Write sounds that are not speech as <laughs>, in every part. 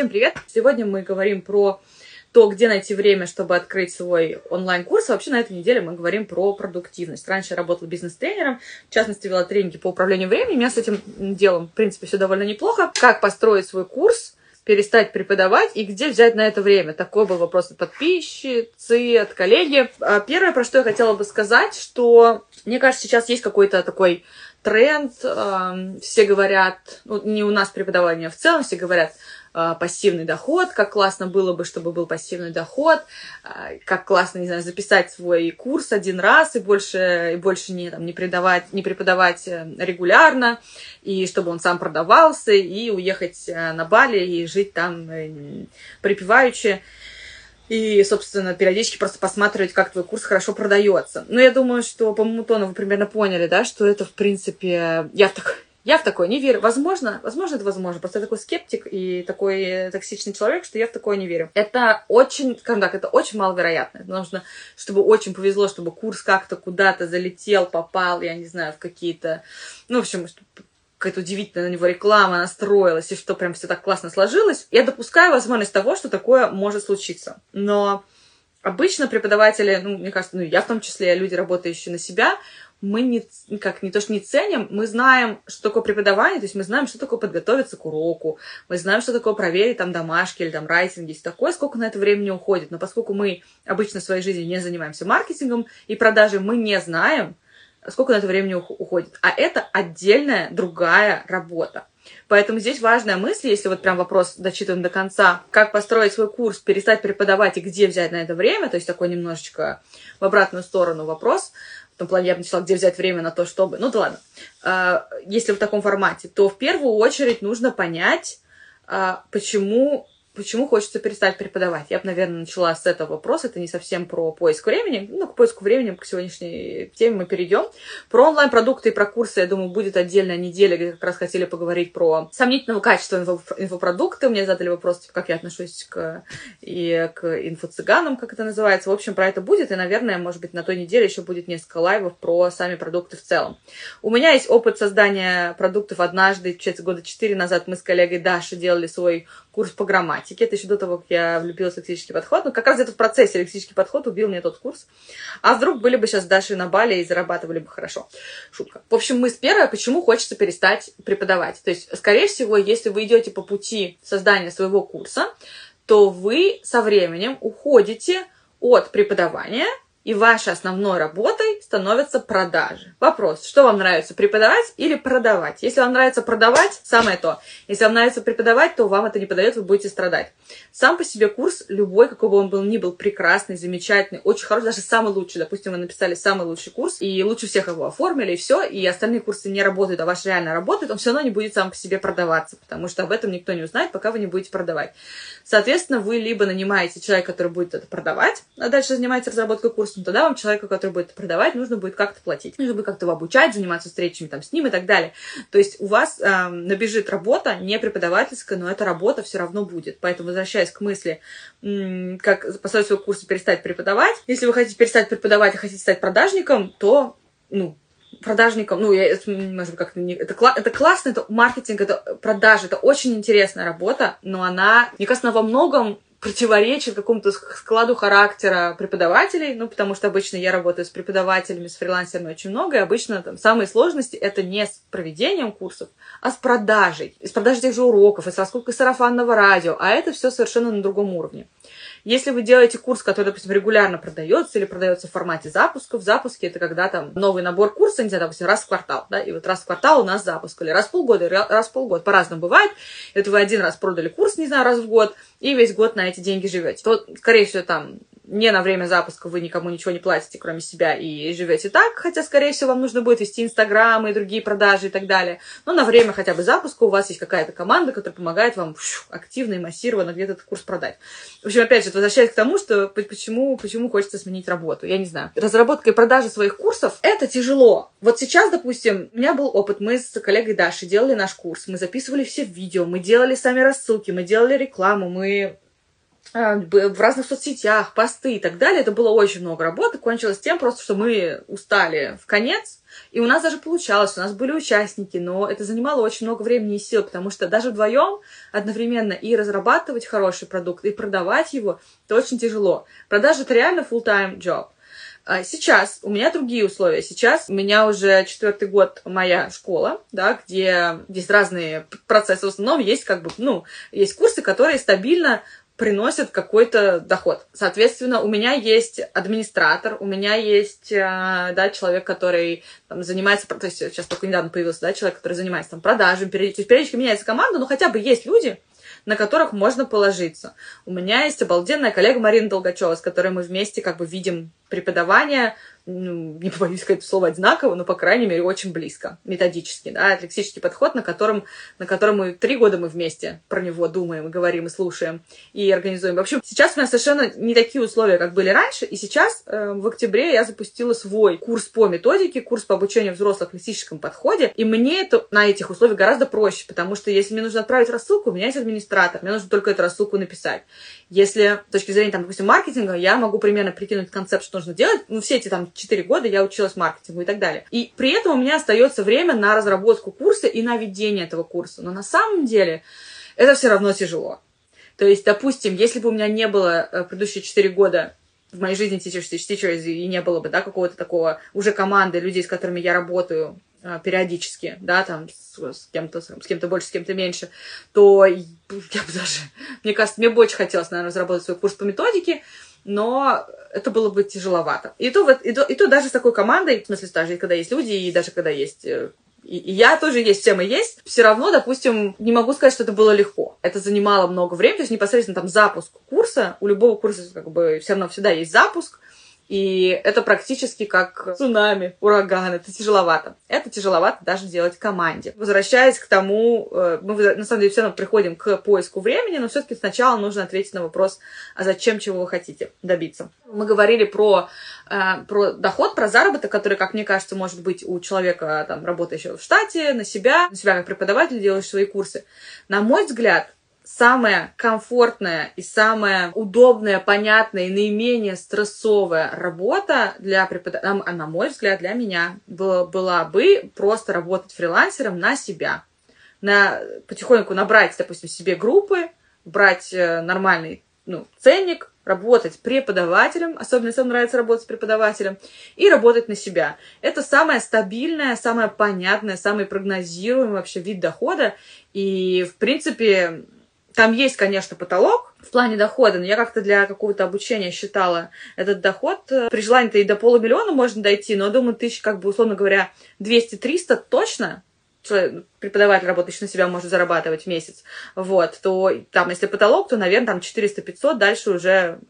Всем привет! Сегодня мы говорим про то, где найти время, чтобы открыть свой онлайн-курс. А вообще на этой неделе мы говорим про продуктивность. Раньше я работала бизнес-тренером, в частности, вела тренинги по управлению временем. У меня с этим делом, в принципе, все довольно неплохо. Как построить свой курс, перестать преподавать и где взять на это время? Такой был вопрос от подписчицы, от коллеги. А первое, про что я хотела бы сказать, что мне кажется, сейчас есть какой-то такой тренд, все говорят, ну, не у нас преподавание, а в целом все говорят, пассивный доход, как классно было бы, чтобы был пассивный доход, э, как классно, не знаю, записать свой курс один раз и больше, и больше не, там, не, преподавать, не преподавать э, регулярно, и чтобы он сам продавался, и уехать э, на Бали и жить там э, припеваючи и, собственно, периодически просто посматривать, как твой курс хорошо продается. Но я думаю, что по моему тону вы примерно поняли, да, что это, в принципе, я так... я в такое не верю. Возможно, возможно, это возможно. Просто я такой скептик и такой токсичный человек, что я в такое не верю. Это очень, скажем так, это очень маловероятно. Нужно, чтобы очень повезло, чтобы курс как-то куда-то залетел, попал, я не знаю, в какие-то... Ну, в общем, какая-то удивительная на него реклама настроилась, и что прям все так классно сложилось, я допускаю возможность того, что такое может случиться. Но обычно преподаватели, ну, мне кажется, ну, я в том числе, люди, работающие на себя, мы не, как, не то, что не ценим, мы знаем, что такое преподавание, то есть мы знаем, что такое подготовиться к уроку, мы знаем, что такое проверить там домашки или там райтинг, есть такое, сколько на это времени уходит. Но поскольку мы обычно в своей жизни не занимаемся маркетингом и продажей, мы не знаем, сколько на это времени уходит. А это отдельная другая работа. Поэтому здесь важная мысль, если вот прям вопрос дочитываем до конца, как построить свой курс, перестать преподавать и где взять на это время, то есть такой немножечко в обратную сторону вопрос, том плане я бы начала, где взять время на то, чтобы... Ну да ладно. А, если в таком формате, то в первую очередь нужно понять, а, почему Почему хочется перестать преподавать? Я бы, наверное, начала с этого вопроса. Это не совсем про поиск времени. Ну, к поиску времени, к сегодняшней теме мы перейдем. Про онлайн-продукты и про курсы, я думаю, будет отдельная неделя, где как раз хотели поговорить про сомнительного качества инфо инфопродукты. Мне задали вопрос, типа, как я отношусь к, и к инфо-цыганам, как это называется. В общем, про это будет. И, наверное, может быть, на той неделе еще будет несколько лайвов про сами продукты в целом. У меня есть опыт создания продуктов однажды, года четыре назад мы с коллегой Дашей делали свой курс по грамматике. Это еще до того, как я влюбилась в лексический подход. Но как раз это в процессе лексический подход убил мне тот курс. А вдруг были бы сейчас Дашей на Бали и зарабатывали бы хорошо. Шутка. В общем, мы с первой, почему хочется перестать преподавать. То есть, скорее всего, если вы идете по пути создания своего курса, то вы со временем уходите от преподавания и вашей основной работой становятся продажи. Вопрос, что вам нравится, преподавать или продавать? Если вам нравится продавать, самое то. Если вам нравится преподавать, то вам это не подает, вы будете страдать. Сам по себе курс, любой, какой бы он был ни был, прекрасный, замечательный, очень хороший, даже самый лучший. Допустим, вы написали самый лучший курс, и лучше всех его оформили, и все, и остальные курсы не работают, а ваш реально работает, он все равно не будет сам по себе продаваться, потому что об этом никто не узнает, пока вы не будете продавать. Соответственно, вы либо нанимаете человека, который будет это продавать, а дальше занимается разработкой курса, но тогда вам человеку, который будет продавать, нужно будет как-то платить. Нужно будет как-то его обучать, заниматься встречами там с ним и так далее. То есть у вас э, набежит работа, не преподавательская, но эта работа все равно будет. Поэтому, возвращаясь к мысли, как построить свой курс и перестать преподавать, если вы хотите перестать преподавать и хотите стать продажником, то, ну, продажником, ну, я, может как-то не... Это, это классно, это маркетинг, это продажи, это очень интересная работа, но она, мне кажется, она во многом противоречит какому-то складу характера преподавателей, ну, потому что обычно я работаю с преподавателями, с фрилансерами очень много, и обычно там самые сложности это не с проведением курсов, а с продажей, с продажей тех же уроков, и с раскруткой сарафанного радио, а это все совершенно на другом уровне. Если вы делаете курс, который, допустим, регулярно продается или продается в формате запуска, в запуске это когда там новый набор курса, не знаю, допустим, раз в квартал, да, и вот раз в квартал у нас запуск, или раз в полгода, раз в полгода, по-разному бывает. Это вы один раз продали курс, не знаю, раз в год, и весь год на эти деньги живете. То, скорее всего, там не на время запуска вы никому ничего не платите, кроме себя, и живете так, хотя, скорее всего, вам нужно будет вести Инстаграм и другие продажи и так далее. Но на время хотя бы запуска у вас есть какая-то команда, которая помогает вам активно и массированно где-то этот курс продать. В общем, опять же, возвращаясь к тому, что почему, почему хочется сменить работу. Я не знаю. Разработка и продажа своих курсов — это тяжело. Вот сейчас, допустим, у меня был опыт. Мы с коллегой Дашей делали наш курс, мы записывали все видео, мы делали сами рассылки, мы делали рекламу, мы в разных соцсетях, посты и так далее. Это было очень много работы. Кончилось тем просто, что мы устали в конец. И у нас даже получалось, у нас были участники, но это занимало очень много времени и сил, потому что даже вдвоем одновременно и разрабатывать хороший продукт, и продавать его, это очень тяжело. Продажа — это реально full-time job. А сейчас у меня другие условия. Сейчас у меня уже четвертый год моя школа, да, где есть разные процессы. В основном есть как бы, ну, есть курсы, которые стабильно приносят какой-то доход. Соответственно, у меня есть администратор, у меня есть, э, да, человек, который там, занимается, то есть сейчас только недавно появился, да, человек, который занимается там продажами, периодически, периодически меняется команда, но хотя бы есть люди, на которых можно положиться. У меня есть обалденная коллега Марина Долгачева, с которой мы вместе как бы видим преподавание, ну, не побоюсь сказать слово одинаково, но, по крайней мере, очень близко, методически, да, лексический подход, на котором, на котором мы три года мы вместе про него думаем, говорим, и слушаем, и организуем. В общем, сейчас у нас совершенно не такие условия, как были раньше, и сейчас э, в октябре я запустила свой курс по методике, курс по обучению взрослых в лексическом подходе, и мне это на этих условиях гораздо проще, потому что если мне нужно отправить рассылку, у меня есть администратор, мне нужно только эту рассылку написать. Если с точки зрения, там, допустим, маркетинга, я могу примерно прикинуть концепт, что нужно делать, ну, все эти там 4 года я училась маркетингу и так далее. И при этом у меня остается время на разработку курса и на ведение этого курса. Но на самом деле это все равно тяжело. То есть, допустим, если бы у меня не было э, предыдущие 4 года в моей жизни Teachers Teach Teachers и не было бы, да, какого-то такого уже команды людей, с которыми я работаю э, периодически, да, там с, с кем-то, с кем-то больше, с кем-то меньше, то я бы даже, <laughs> мне кажется, мне бы очень хотелось, наверное, разработать свой курс по методике, но это было бы тяжеловато. И то, и то, и то даже с такой командой, в смысле, даже когда есть люди, и даже когда есть э, и, и я тоже есть, все мы есть, все равно, допустим, не могу сказать, что это было легко. Это занимало много времени, то есть непосредственно там запуск курса, у любого курса как бы все равно всегда есть запуск, и это практически как цунами, ураган, это тяжеловато. Это тяжеловато даже делать команде. Возвращаясь к тому, э, мы на самом деле все равно приходим к поиску времени, но все-таки сначала нужно ответить на вопрос, а зачем, чего вы хотите добиться. Мы говорили про, э, про доход, про заработок, который, как мне кажется, может быть у человека, там, работающего в штате, на себя, на себя как преподаватель, делаешь свои курсы. На мой взгляд, самая комфортная и самая удобная, понятная и наименее стрессовая работа для преподавателя, а на мой взгляд, для меня была, бы просто работать фрилансером на себя. На, потихоньку набрать, допустим, себе группы, брать э, нормальный ну, ценник, работать преподавателем, особенно вам нравится работать с преподавателем, и работать на себя. Это самая стабильная, самая понятная, самый прогнозируемый вообще вид дохода. И, в принципе, там есть, конечно, потолок в плане дохода, но я как-то для какого-то обучения считала этот доход. При желании-то и до полумиллиона можно дойти, но, думаю, тысяч, как бы, условно говоря, 200-300 точно преподаватель, работающий на себя, может зарабатывать в месяц, вот, то там, если потолок, то, наверное, там 400-500, дальше уже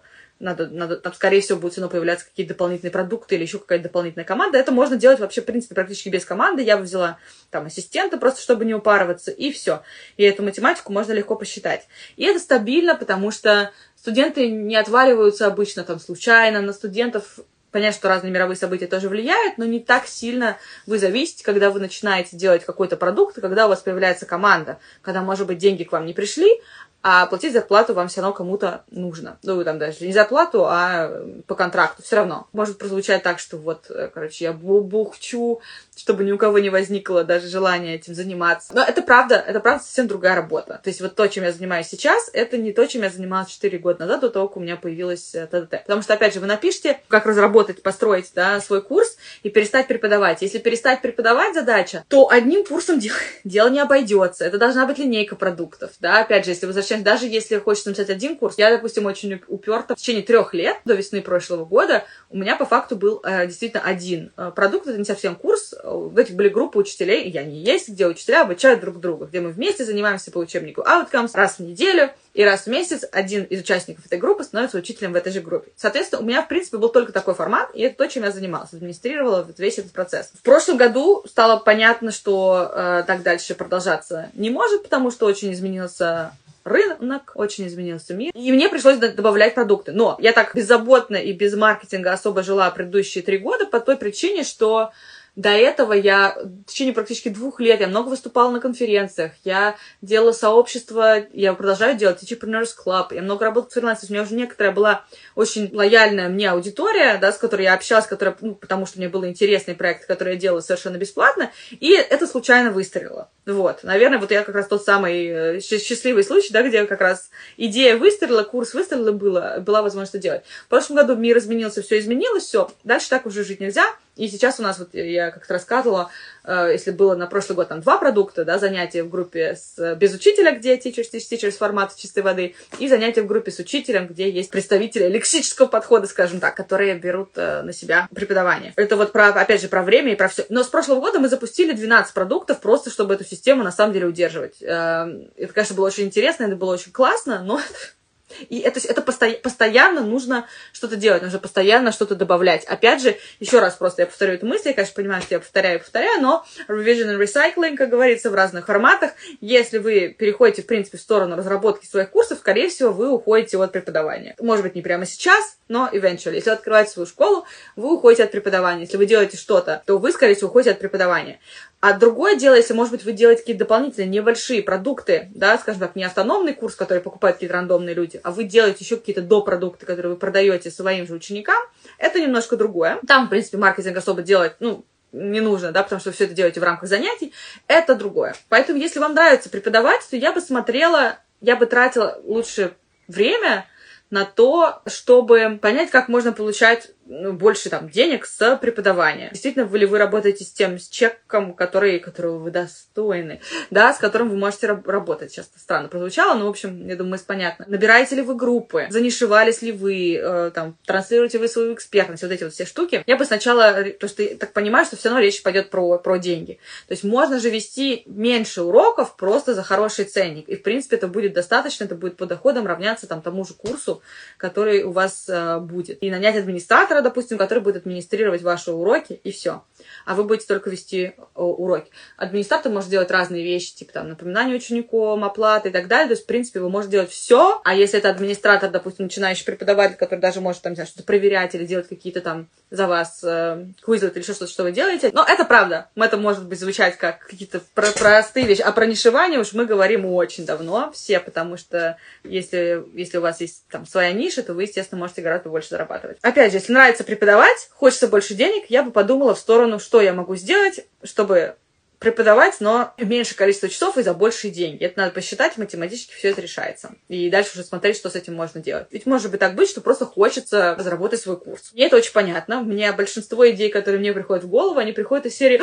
надо, надо, там, скорее всего, будут все равно появляться какие-то дополнительные продукты или еще какая-то дополнительная команда. Это можно делать вообще, в принципе, практически без команды. Я бы взяла там ассистента просто, чтобы не упарываться, и все. И эту математику можно легко посчитать. И это стабильно, потому что студенты не отваливаются обычно там случайно. На студентов Понятно, что разные мировые события тоже влияют, но не так сильно вы зависите, когда вы начинаете делать какой-то продукт, когда у вас появляется команда, когда, может быть, деньги к вам не пришли, а платить зарплату вам все равно кому-то нужно. Ну, там даже не зарплату, а по контракту. Все равно. Может прозвучать так, что вот, э, короче, я бухчу, чтобы ни у кого не возникло даже желания этим заниматься. Но это правда, это правда совсем другая работа. То есть вот то, чем я занимаюсь сейчас, это не то, чем я занималась 4 года назад, до того, как у меня появилась э, ТДТ. Потому что, опять же, вы напишите, как разработать, построить да, свой курс и перестать преподавать. Если перестать преподавать задача, то одним курсом <laughs> дело, дело не обойдется. Это должна быть линейка продуктов. Да? Опять же, если вы возвращаемся, даже если хочется написать один курс, я, допустим, очень уперта. В течение трех лет, до весны прошлого года, у меня по факту был э, действительно один э, продукт, это не совсем курс. В этих были группы учителей, я не есть, где учителя обучают друг друга, где мы вместе занимаемся по учебнику Outcomes раз в неделю, и раз в месяц один из участников этой группы становится учителем в этой же группе. Соответственно, у меня, в принципе, был только такой формат, и это то, чем я занималась, администрировала весь этот процесс. В прошлом году стало понятно, что э, так дальше продолжаться не может, потому что очень изменился рынок, очень изменился мир. И мне пришлось добавлять продукты. Но я так беззаботно и без маркетинга особо жила предыдущие три года по той причине, что До этого я в течение практически двух лет я много выступала на конференциях, я делала сообщество, я продолжаю делать Entrepreneurs Club, я много работала с фрилансерами, у меня уже некоторая была очень лояльная мне аудитория, да, с которой я общалась, которая, ну, потому что мне был интересный проект, который я делала совершенно бесплатно, и это случайно выстрелило. Вот, наверное, вот я как раз тот самый э, счастливый случай, да, где как раз идея выстрелила, курс выстрелила, было, была возможность это делать. В прошлом году мир изменился, все изменилось, все, дальше так уже жить нельзя, и сейчас у нас, вот я как-то рассказывала, э, если было на прошлый год там два продукта, да, занятия в группе с, без учителя, где teachers, teach teachers формат чистой воды, и занятия в группе с учителем, где есть представители лексического подхода, скажем так, которые берут э, на себя преподавание. Это вот про, опять же, про время и про все. Но с прошлого года мы запустили 12 продуктов просто, чтобы эту систему на самом деле удерживать. Э, это, конечно, было очень интересно, это было очень классно, но <laughs> и это, это посто, постоянно нужно что-то делать, нужно постоянно что-то добавлять. Опять же, еще раз просто я повторю эту мысль, я, конечно, понимаю, что я повторяю и повторяю, но revision and recycling, как говорится, в разных форматах. Если вы переходите, в принципе, в сторону разработки своих курсов, скорее всего, вы уходите от преподавания. Может быть, не прямо сейчас, но eventually. Если вы открываете свою школу, вы уходите от преподавания. Если вы делаете что-то, то вы, скорее всего, уходите от преподавания. А другое дело, если, может быть, вы делаете какие-то дополнительные небольшие продукты, да, скажем так, не автономный курс, который покупают какие-то рандомные люди, а вы делаете еще какие-то допродукты, которые вы продаете своим же ученикам, это немножко другое. Там, в принципе, маркетинг особо делать, ну, не нужно, да, потому что все это делаете в рамках занятий, это другое. Поэтому, если вам нравится преподавать, то я бы смотрела, я бы тратила лучше время на то, чтобы понять, как можно получать ну, больше там денег с преподавания. Действительно, вы ли вы работаете с тем, с чеком, который, которого вы достойны, да, с которым вы можете раб- работать. Сейчас странно прозвучало, но, в общем, я думаю, понятно. Набираете ли вы группы, занишевались ли вы, э, там, транслируете вы свою экспертность, вот эти вот все штуки. Я бы сначала, то что я так понимаю, что все равно речь пойдет про, про деньги. То есть можно же вести меньше уроков просто за хороший ценник. И, в принципе, это будет достаточно, это будет по доходам равняться там тому же курсу, который у вас э, будет. И нанять администратора допустим, который будет администрировать ваши уроки, и все. А вы будете только вести уроки. Администратор может делать разные вещи, типа там напоминание ученикам, оплаты и так далее. То есть, в принципе, вы можете делать все. А если это администратор, допустим, начинающий преподаватель, который даже может там, что-то проверять или делать какие-то там за вас э, квизлет или что-то, что вы делаете. Но это правда. Это может быть звучать как какие-то про простые вещи. А про нишевание уж мы говорим очень давно все, потому что если, если у вас есть там своя ниша, то вы, естественно, можете гораздо больше зарабатывать. Опять же, если нравится преподавать, хочется больше денег, я бы подумала в сторону, что я могу сделать, чтобы преподавать, но меньше количество часов и за большие деньги. Это надо посчитать, математически все это решается. И дальше уже смотреть, что с этим можно делать. Ведь может быть так быть, что просто хочется разработать свой курс. Мне это очень понятно. Меня большинство идей, которые мне приходят в голову, они приходят из серии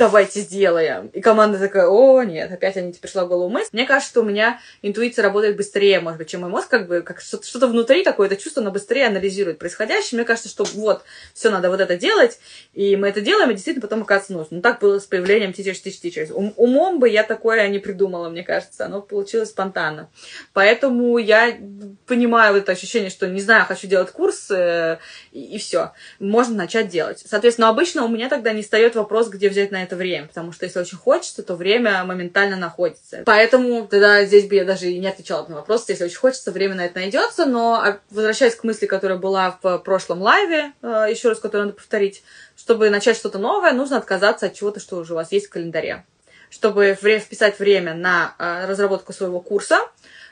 «давайте сделаем». И команда такая «о, нет, опять они тебе пришла в голову мысль». Мне кажется, что у меня интуиция работает быстрее, может быть, чем мой мозг, как бы как что-то внутри какое-то чувство, но быстрее анализирует происходящее. Мне кажется, что вот, все надо вот это делать, и мы это делаем, и действительно потом оказывается нужно. Ну, так было с появлением Teachers Teach Teachers. Ум, умом бы я такое не придумала, мне кажется. Оно получилось спонтанно. Поэтому я понимаю вот это ощущение, что не знаю, хочу делать курс, э, и, и все. Можно начать делать. Соответственно, обычно у меня тогда не встает вопрос, где взять на это время. Потому что если очень хочется, то время моментально находится. Поэтому тогда здесь бы я даже и не отвечала на вопрос. Если очень хочется, время на это найдется. Но а, возвращаясь к мысли, которая была в прошлом лайве, э, еще раз, которую надо повторить, чтобы начать что-то новое, нужно отказаться от чего-то, что уже у вас есть в календаре. Чтобы вписать время на а, разработку своего курса,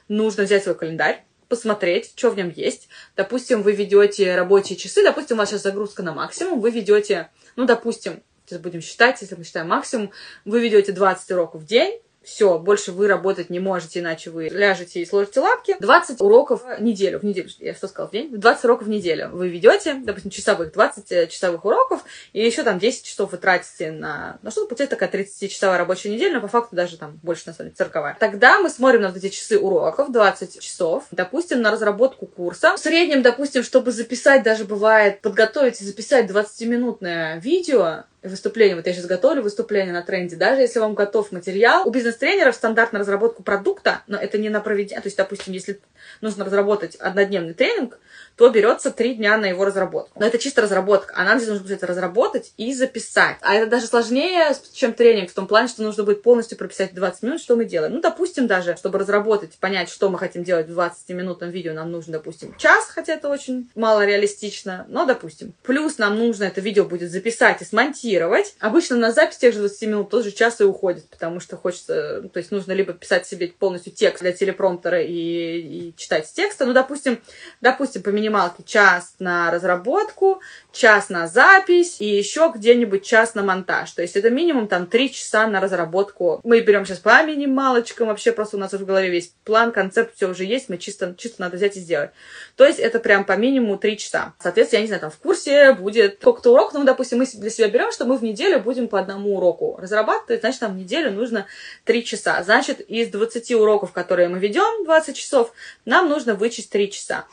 нужно взять свой календарь, посмотреть, что в нем есть. Допустим, вы ведете рабочие часы, допустим, у вас сейчас загрузка на максимум, вы ведете, ну, допустим, сейчас будем считать, если мы считаем максимум, вы ведете 20 уроков в день, все, больше вы работать не можете, иначе вы ляжете и сложите лапки. 20 уроков в неделю. В неделю, я что сказала, в день? 20 уроков в неделю вы ведете, допустим, часовых, 20 э, часовых уроков, и еще там 10 часов вы тратите на... Ну, что получается такая 30-часовая рабочая неделя, но по факту даже там больше, на самом деле, 40 Тогда мы смотрим на вот эти часы уроков, 20 часов, допустим, на разработку курса. В среднем, допустим, чтобы записать, даже бывает, подготовить и записать 20-минутное видео, выступление, вот я сейчас готовлю выступление на тренде, даже если вам готов материал, у бизнес-тренеров стандарт на разработку продукта, но это не на проведение, то есть, допустим, если нужно разработать однодневный тренинг, то берется три дня на его разработку. Но это чисто разработка. А нам здесь нужно будет это разработать и записать. А это даже сложнее, чем тренинг, в том плане, что нужно будет полностью прописать 20 минут, что мы делаем. Ну, допустим, даже, чтобы разработать, понять, что мы хотим делать в 20-минутном видео, нам нужно, допустим, час, хотя это очень мало реалистично, но, допустим. Плюс нам нужно это видео будет записать и смонтировать, копировать. Обычно на запись тех же 20 минут тоже час и уходит, потому что хочется, то есть нужно либо писать себе полностью текст для телепромптера и, и читать с текста. Ну, допустим, допустим, по минималке час на разработку, час на запись и еще где-нибудь час на монтаж. То есть это минимум там 3 часа на разработку. Мы берем сейчас по минималочкам, вообще просто у нас в голове весь план, концепт, все уже есть, мы чисто, чисто надо взять и сделать. То есть это прям по минимуму 3 часа. Соответственно, я не знаю, там в курсе будет сколько-то уроков, ну, допустим, мы для себя берем, что мы в неделю будем по одному уроку разрабатывать, значит, нам в неделю нужно 3 часа. Значит, из 20 уроков, которые мы ведем, 20 часов, нам нужно вычесть 3 часа.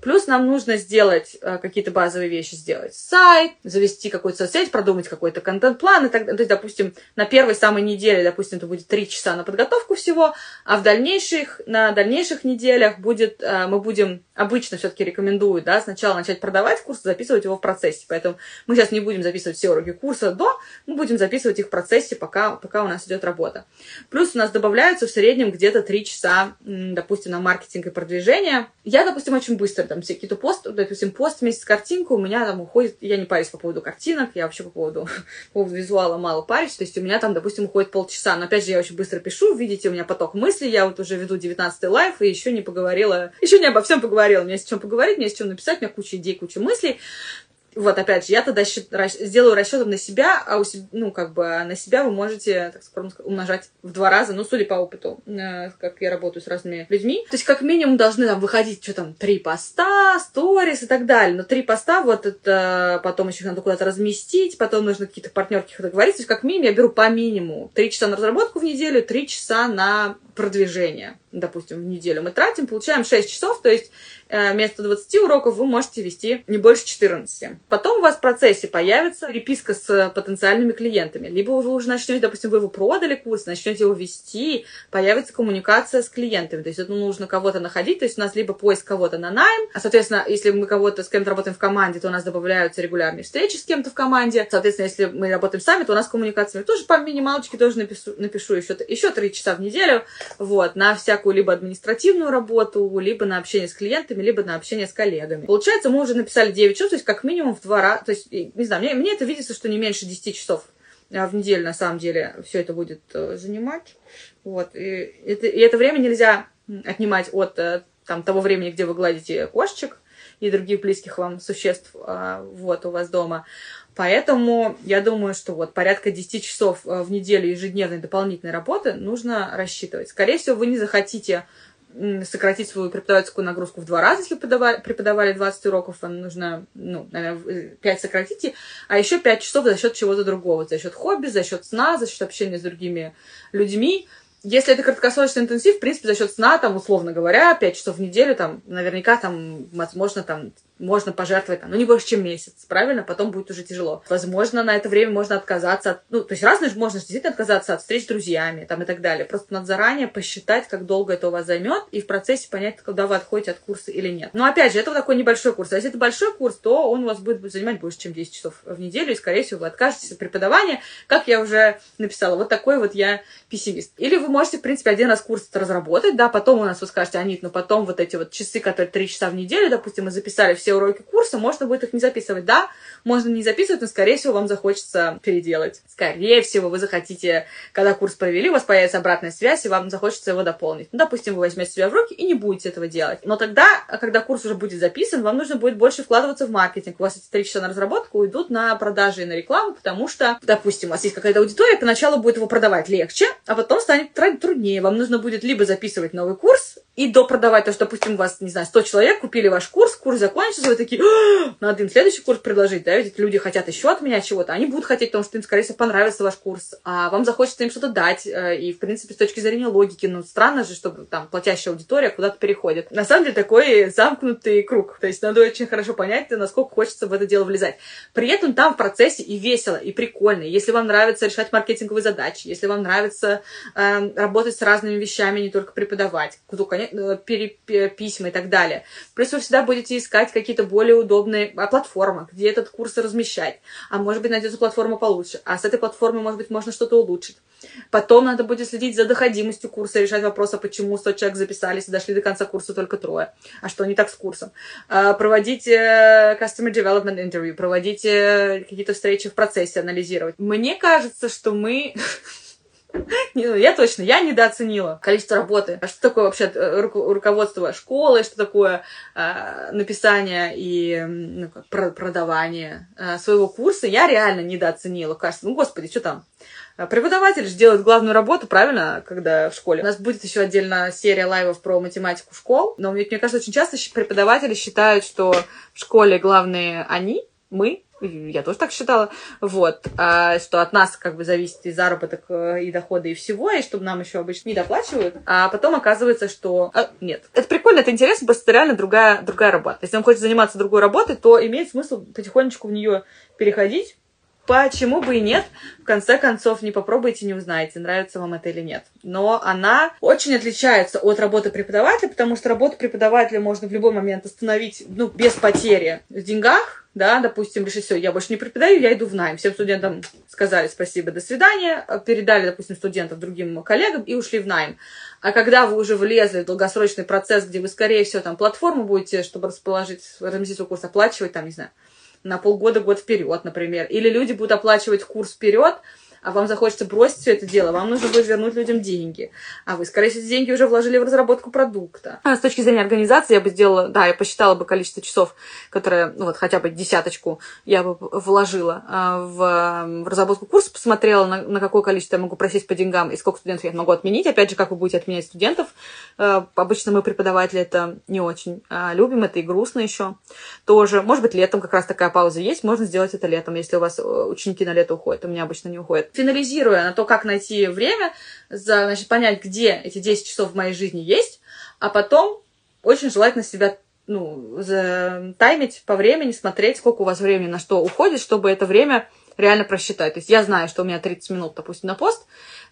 Плюс нам нужно сделать э, какие-то базовые вещи, сделать сайт, завести какую-то соцсеть, продумать какой-то контент-план. И так, то есть, допустим, на первой самой неделе, допустим, это будет 3 часа на подготовку всего, а в дальнейших, на дальнейших неделях будет, э, мы будем, обычно все-таки рекомендую, да, сначала начать продавать курс, записывать его в процессе. Поэтому мы сейчас не будем записывать все уроки курса до, мы будем записывать их в процессе, пока, пока у нас идет работа. Плюс у нас добавляются в среднем где-то 3 часа, допустим, на маркетинг и продвижение. Я, допустим, очень быстро там все какие-то посты, допустим, пост вместе с картинкой у меня там уходит, я не парюсь по поводу картинок, я вообще по поводу, <laughs> по поводу визуала мало парюсь, то есть у меня там, допустим, уходит полчаса, но опять же я очень быстро пишу, видите, у меня поток мыслей, я вот уже веду 19 лайф и еще не поговорила, еще не обо всем поговорила, у меня есть о чем поговорить, у меня есть о чем написать, у меня куча идей, куча мыслей, вот, опять же, я тогда счит, рас, сделаю расчетом на себя, а у ну, как бы, на себя вы можете, так скажем, умножать в два раза, ну, судя по опыту, э, как я работаю с разными людьми. То есть, как минимум, должны там выходить, что там, три поста, сторис и так далее. Но три поста, вот это потом еще надо куда-то разместить, потом нужно какие-то партнерки договориться. То есть, как минимум, я беру по минимуму. Три часа на разработку в неделю, три часа на продвижение, допустим, в неделю мы тратим, получаем 6 часов, то есть Э, вместо 20 уроков вы можете вести не больше 14. Потом у вас в процессе появится переписка с потенциальными клиентами. Либо вы уже начнете, допустим, вы его продали курс, начнете его вести, появится коммуникация с клиентами. То есть это нужно кого-то находить, то есть у нас либо поиск кого-то на найм, а, соответственно, если мы кого-то с кем-то работаем в команде, то у нас добавляются регулярные встречи с кем-то в команде. Соответственно, если мы работаем сами, то у нас коммуникация. Тоже по минималочке тоже напишу, напишу еще, еще 3 часа в неделю, вот, на всякую либо административную работу, либо на общение с клиентами, либо на общение с коллегами. Получается, мы уже написали 9 часов, то есть как минимум в два раза, то есть, не знаю, мне, мне это видится, что не меньше 10 часов а, в неделю на самом деле все это будет э, занимать. Вот. И это, и это время нельзя отнимать от э, там, того времени, где вы гладите кошечек и других близких вам существ а, вот, у вас дома. Поэтому я думаю, что вот порядка 10 часов э, в неделю ежедневной дополнительной работы нужно рассчитывать. Скорее всего, вы не захотите сократить свою преподавательскую нагрузку в два раза, если преподавали, преподавали 20 уроков, вам нужно, ну, наверное, 5 сократите, а еще 5 часов за счет чего-то другого, за счет хобби, за счет сна, за счет общения с другими людьми. Если это краткосрочный интенсив, в принципе, за счет сна, там, условно говоря, 5 часов в неделю, там, наверняка, там, возможно, там, можно пожертвовать, ну, не больше, чем месяц, правильно? Потом будет уже тяжело. Возможно, на это время можно отказаться от, ну, то есть разные же можно действительно отказаться от встреч с друзьями, там, и так далее. Просто надо заранее посчитать, как долго это у вас займет, и в процессе понять, когда вы отходите от курса или нет. Но, опять же, это вот такой небольшой курс. А если это большой курс, то он у вас будет занимать больше, чем 10 часов в неделю, и, скорее всего, вы откажетесь от преподавания, как я уже написала. Вот такой вот я пессимист. Или вы можете, в принципе, один раз курс разработать, да, потом у нас вы скажете, Анит, ну, потом вот эти вот часы, которые 3 часа в неделю, допустим, мы записали все уроки курса, можно будет их не записывать. Да, можно не записывать, но, скорее всего, вам захочется переделать. Скорее всего, вы захотите, когда курс провели, у вас появится обратная связь, и вам захочется его дополнить. Ну, допустим, вы возьмете себя в руки и не будете этого делать. Но тогда, когда курс уже будет записан, вам нужно будет больше вкладываться в маркетинг. У вас эти три часа на разработку уйдут на продажи и на рекламу, потому что, допустим, у вас есть какая-то аудитория, поначалу будет его продавать легче, а потом станет труднее. Вам нужно будет либо записывать новый курс, и допродавать, то, что, допустим, у вас, не знаю, 100 человек купили ваш курс, курс закончился, вы такие, «А, надо им следующий курс предложить, да, ведь люди хотят еще от меня чего-то, они будут хотеть, потому что им, скорее всего, понравится ваш курс, а вам захочется им что-то дать, э, и, в принципе, с точки зрения логики, ну, странно же, чтобы там платящая аудитория куда-то переходит. На самом деле, такой замкнутый круг, то есть надо очень хорошо понять, насколько хочется в это дело влезать. При этом там в процессе и весело, и прикольно. Если вам нравится решать маркетинговые задачи, если вам нравится э, работать с разными вещами, не только преподавать, то, конечно, письма и так далее. Плюс вы всегда будете искать какие-то более удобные а, платформы, где этот курс размещать. А может быть, найдется платформа получше. А с этой платформы, может быть, можно что-то улучшить. Потом надо будет следить за доходимостью курса, решать вопрос, а почему 100 человек записались и дошли до конца курса только трое. А что не так с курсом? А, проводить э, customer development interview, проводить э, какие-то встречи в процессе, анализировать. Мне кажется, что мы <laughs> <laughs> я точно, я недооценила количество работы. А что такое вообще э, руководство школы, что такое э, написание и ну, продавание э, своего курса, я реально недооценила. Кажется, ну, господи, что там? Преподаватель же делает главную работу, правильно, когда в школе. У нас будет еще отдельно серия лайвов про математику школ, но мне кажется, очень часто преподаватели считают, что в школе главные они, мы, я тоже так считала, вот, а, что от нас как бы зависит и заработок, э, и доходы, и всего, и чтобы нам еще обычно не доплачивают, а потом оказывается, что... А, нет. Это прикольно, это интересно, просто реально другая, другая работа. Если он хочет заниматься другой работой, то имеет смысл потихонечку в нее переходить, Почему бы и нет? В конце концов, не попробуйте, не узнаете, нравится вам это или нет. Но она очень отличается от работы преподавателя, потому что работу преподавателя можно в любой момент остановить, ну, без потери в деньгах, да, допустим, решить, все, я больше не преподаю, я иду в найм. Всем студентам сказали спасибо, до свидания, передали, допустим, студентов другим коллегам и ушли в найм. А когда вы уже влезли в долгосрочный процесс, где вы, скорее всего, там платформу будете, чтобы расположить, разместить свой курс, оплачивать, там, не знаю, на полгода, год вперед, например. Или люди будут оплачивать курс вперед, а вам захочется бросить все это дело, вам нужно будет вернуть людям деньги. А вы, скорее всего, деньги уже вложили в разработку продукта. А с точки зрения организации я бы сделала, да, я посчитала бы количество часов, которые, ну вот хотя бы десяточку я бы вложила а, в, в разработку курса, посмотрела, на, на какое количество я могу просить по деньгам и сколько студентов я могу отменить. Опять же, как вы будете отменять студентов. А, обычно мы, преподаватели, это не очень а, любим, это и грустно еще тоже. Может быть, летом как раз такая пауза есть, можно сделать это летом, если у вас э, ученики на лето уходят. У меня обычно не уходят финализируя на то, как найти время, за, значит, понять, где эти 10 часов в моей жизни есть, а потом очень желательно себя ну, таймить по времени, смотреть, сколько у вас времени на что уходит, чтобы это время реально просчитать. То есть я знаю, что у меня 30 минут, допустим, на пост,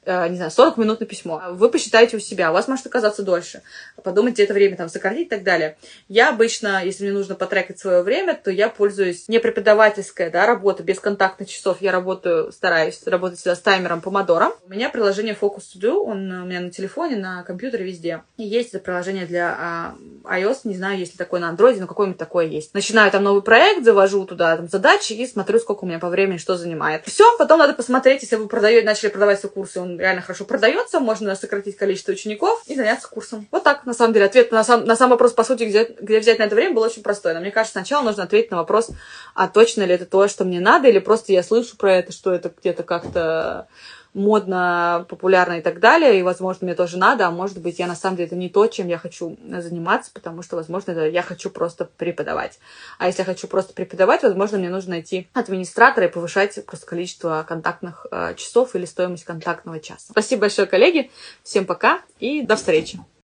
не знаю, 40 минут на письмо. Вы посчитаете у себя, у вас может оказаться дольше. Подумайте это время там сократить и так далее. Я обычно, если мне нужно потрекать свое время, то я пользуюсь не преподавательская да, работа, без контактных часов. Я работаю, стараюсь работать всегда с таймером помодором. У меня приложение Focus To Do, он у меня на телефоне, на компьютере, везде. Есть это приложение для а, iOS, не знаю, есть ли такое на Android, но какое-нибудь такое есть. Начинаю там новый проект, завожу туда там задачи и смотрю, сколько у меня по времени, что занимает. Все, потом надо посмотреть, если вы продаете, начали продавать свой курс, и реально хорошо продается, можно сократить количество учеников и заняться курсом. Вот так, на самом деле, ответ на сам, на сам вопрос, по сути, где, где взять на это время, был очень простой. Но мне кажется, сначала нужно ответить на вопрос, а точно ли это то, что мне надо, или просто я слышу про это, что это где-то как-то модно, популярно и так далее, и, возможно, мне тоже надо, а может быть, я на самом деле это не то, чем я хочу заниматься, потому что, возможно, это я хочу просто преподавать. А если я хочу просто преподавать, возможно, мне нужно найти администратора и повышать просто количество контактных э, часов или стоимость контактного часа. Спасибо большое, коллеги. Всем пока и до встречи.